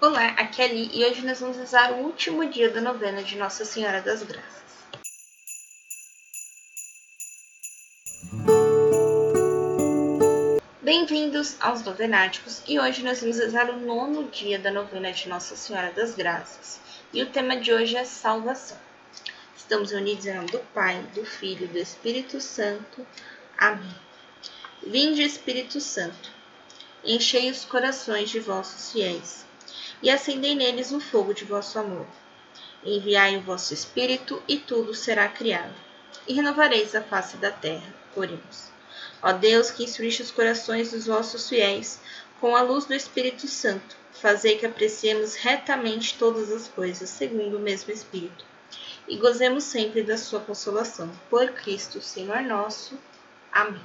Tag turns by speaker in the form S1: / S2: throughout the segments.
S1: Olá, aqui é Ali e hoje nós vamos rezar o último dia da novena de Nossa Senhora das Graças. Bem-vindos aos Novenáticos e hoje nós vamos rezar o nono dia da novena de Nossa Senhora das Graças e o tema de hoje é salvação. Estamos unidos em nome do Pai, do Filho e do Espírito Santo. Amém. Vinde, Espírito Santo, enchei os corações de vossos fiéis e acendei neles o fogo de vosso amor. Enviai o vosso Espírito, e tudo será criado, e renovareis a face da terra. Oremos. Ó Deus, que instruíste os corações dos vossos fiéis com a luz do Espírito Santo, fazei que apreciemos retamente todas as coisas, segundo o mesmo Espírito, e gozemos sempre da sua consolação. Por Cristo, Senhor nosso. Amém.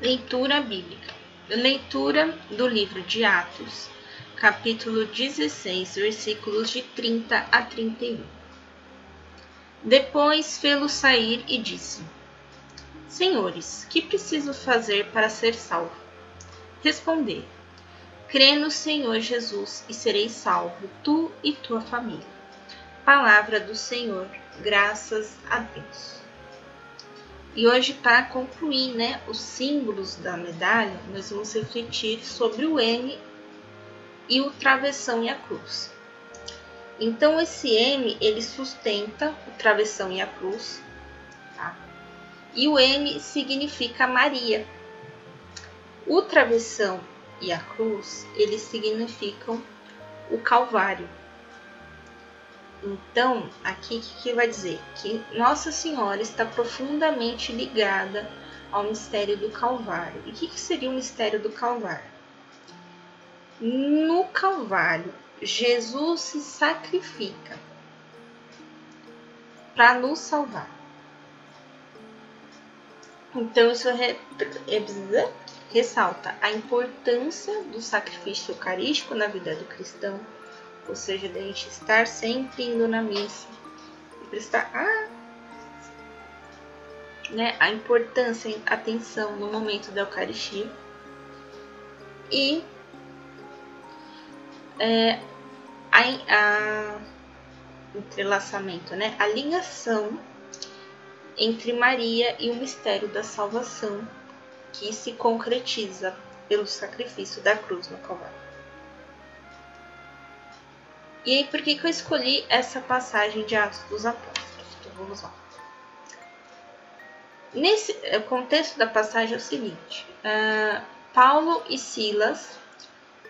S1: Leitura Bíblica. Leitura do livro de Atos, capítulo 16, versículos de 30 a 31. Depois fê-lo sair e disse: Senhores, que preciso fazer para ser salvo? Responder: Crê no Senhor Jesus e sereis salvo, tu e tua família. Palavra do Senhor, graças a Deus. E hoje, para concluir né, os símbolos da medalha, nós vamos refletir sobre o M e o travessão e a cruz. Então esse M ele sustenta o travessão e a cruz, tá? E o M significa Maria. O travessão e a cruz eles significam o Calvário. Então, aqui o que, vai dizer? Que Nossa Senhora está profundamente ligada ao mistério do Calvário. E o que, que seria o mistério do Calvário? No Calvário, Jesus se sacrifica para nos salvar. Então, isso re, re, ressalta a importância do sacrifício eucarístico na vida do cristão, ou seja, da gente estar sempre indo na missa e prestar a, né, a importância, a atenção no momento da Eucaristia. E é, a, a entrelaçamento, né? A ligação entre Maria e o mistério da salvação que se concretiza pelo sacrifício da cruz no Calvário. E aí, por que, que eu escolhi essa passagem de Atos dos Apóstolos? Então, vamos lá. Nesse, o contexto da passagem é o seguinte: uh, Paulo e Silas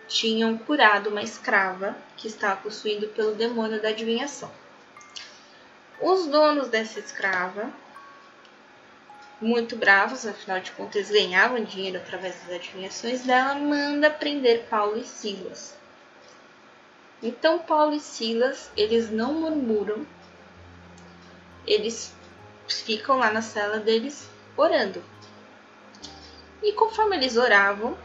S1: tinham curado uma escrava que estava possuída pelo demônio da adivinhação. Os donos dessa escrava, muito bravos, afinal de contas ganhavam dinheiro através das adivinhações dela, manda prender Paulo e Silas. Então Paulo e Silas, eles não murmuram, eles ficam lá na cela deles orando. E conforme eles oravam,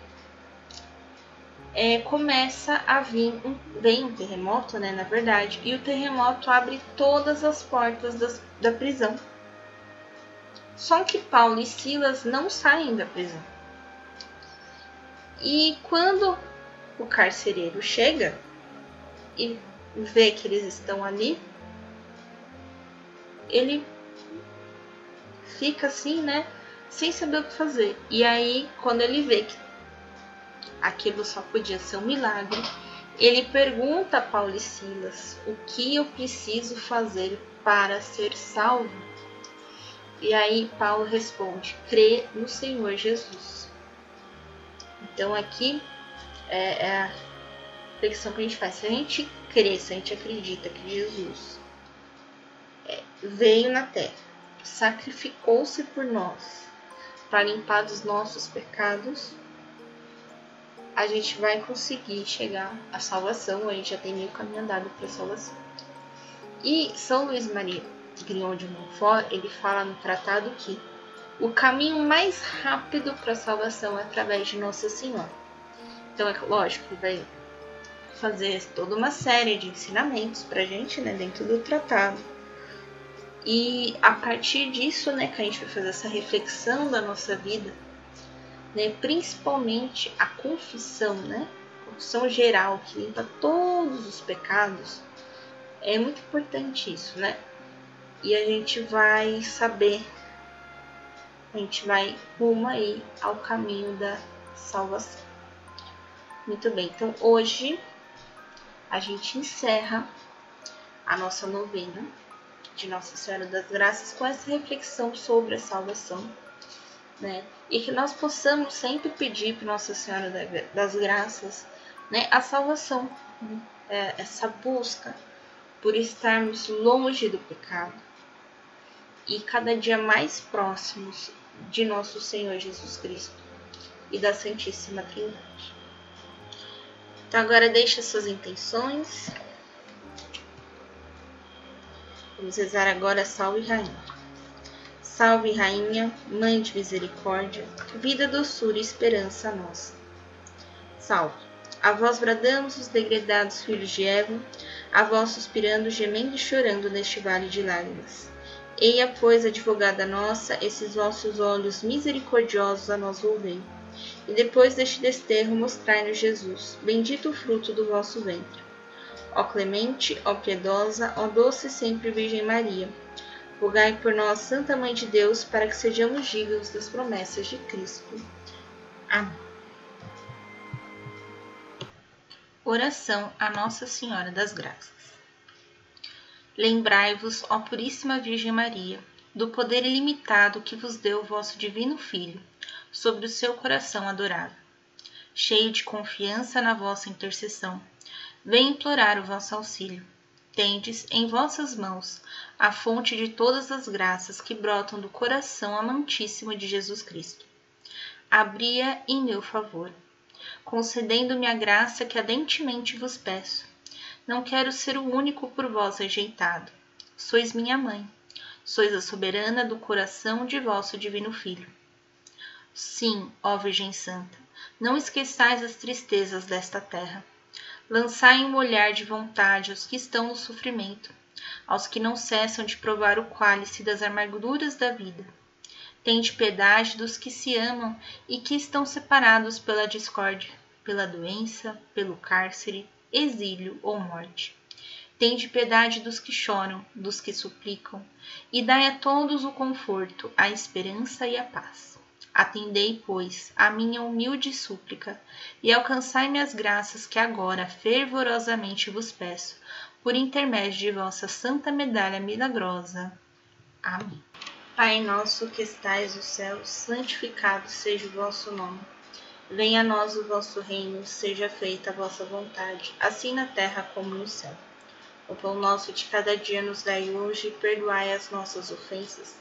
S1: é, começa a vir um, vem um terremoto, né, na verdade, e o terremoto abre todas as portas das, da prisão. Só que Paulo e Silas não saem da prisão. E quando o carcereiro chega e vê que eles estão ali, ele fica assim, né, sem saber o que fazer. E aí, quando ele vê que aquilo só podia ser um milagre, ele pergunta a Paulo e Silas: O que eu preciso fazer para ser salvo? E aí Paulo responde: Crê no Senhor Jesus. Então aqui é, é a reflexão que a gente faz. Se a gente crê, se a gente acredita que Jesus é, veio na terra, sacrificou-se por nós para limpar dos nossos pecados, a gente vai conseguir chegar à salvação, a gente já tem meio caminho andado para a salvação. E São Luís Maria Grignon de Montfort, ele fala no tratado que o caminho mais rápido para a salvação é através de Nossa Senhora. Então é lógico que vai fazer toda uma série de ensinamentos para a gente, né, dentro do tratado. E a partir disso, né, que a gente vai fazer essa reflexão da nossa vida, né, principalmente a confissão, né, confissão geral que limpa todos os pecados. É muito importante isso, né? E a gente vai saber, a gente vai rumo aí ao caminho da salvação. Muito bem, então hoje a gente encerra a nossa novena de Nossa Senhora das Graças com essa reflexão sobre a salvação, né? E que nós possamos sempre pedir para Nossa Senhora das Graças, né, a salvação, é, essa busca por estarmos longe do pecado e cada dia mais próximos de nosso Senhor Jesus Cristo e da Santíssima Trindade. Então agora deixe suas intenções. Vamos rezar agora Salve Rainha. Salve Rainha, Mãe de Misericórdia, vida, doçura e esperança nossa. Salve. A vós bradamos os degredados filhos de Eva, a vós suspirando, gemendo e chorando neste vale de lágrimas. Eia, pois, advogada nossa, esses vossos olhos misericordiosos a nós volvei e depois deste desterro mostrai-nos Jesus, bendito o fruto do vosso ventre. Ó clemente, ó piedosa, ó doce sempre Virgem Maria, rogai por nós, Santa Mãe de Deus, para que sejamos dignos das promessas de Cristo. Amém. Oração a Nossa Senhora das Graças. Lembrai-vos, ó Puríssima Virgem Maria, do poder ilimitado que vos deu o vosso Divino Filho sobre o seu coração adorável. Cheio de confiança na vossa intercessão, vem implorar o vosso auxílio. Tendes em vossas mãos a fonte de todas as graças que brotam do coração amantíssimo de Jesus Cristo. Abria em meu favor, concedendo-me a graça que ardentemente vos peço. Não quero ser o único por vós rejeitado. Sois minha mãe. Sois a soberana do coração de vosso divino Filho Sim, ó Virgem Santa, não esqueçais as tristezas desta terra. Lançai um olhar de vontade aos que estão no sofrimento, aos que não cessam de provar o cálice das amarguras da vida. Tende piedade dos que se amam e que estão separados pela discórdia, pela doença, pelo cárcere, exílio ou morte. Tende piedade dos que choram, dos que suplicam, e dai a todos o conforto, a esperança e a paz. Atendei, pois, a minha humilde súplica e alcançai-me as graças que agora fervorosamente vos peço, por intermédio de vossa santa medalha milagrosa. Amém. Pai nosso que estais no céu, santificado seja o vosso nome. Venha a nós o vosso reino, seja feita a vossa vontade, assim na terra como no céu. O pão nosso de cada dia nos dai hoje, e perdoai as nossas ofensas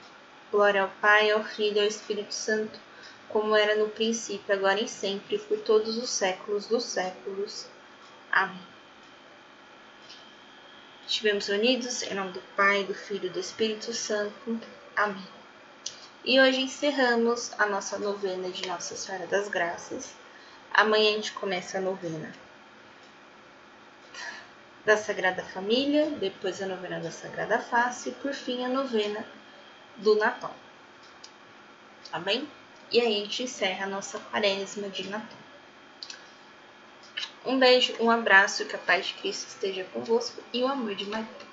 S1: Glória ao Pai, ao Filho e ao Espírito Santo como era no princípio, agora e sempre, por todos os séculos dos séculos. Amém. Estivemos unidos em nome do Pai, do Filho e do Espírito Santo. Amém. E hoje encerramos a nossa novena de Nossa Senhora das Graças. Amanhã a gente começa a novena da Sagrada Família, depois a novena da Sagrada Face e por fim a novena do Natal. Tá bem? E aí a gente encerra a nossa quaresma de Natal. Um beijo, um abraço, que a paz de Cristo esteja convosco e o amor de Maria.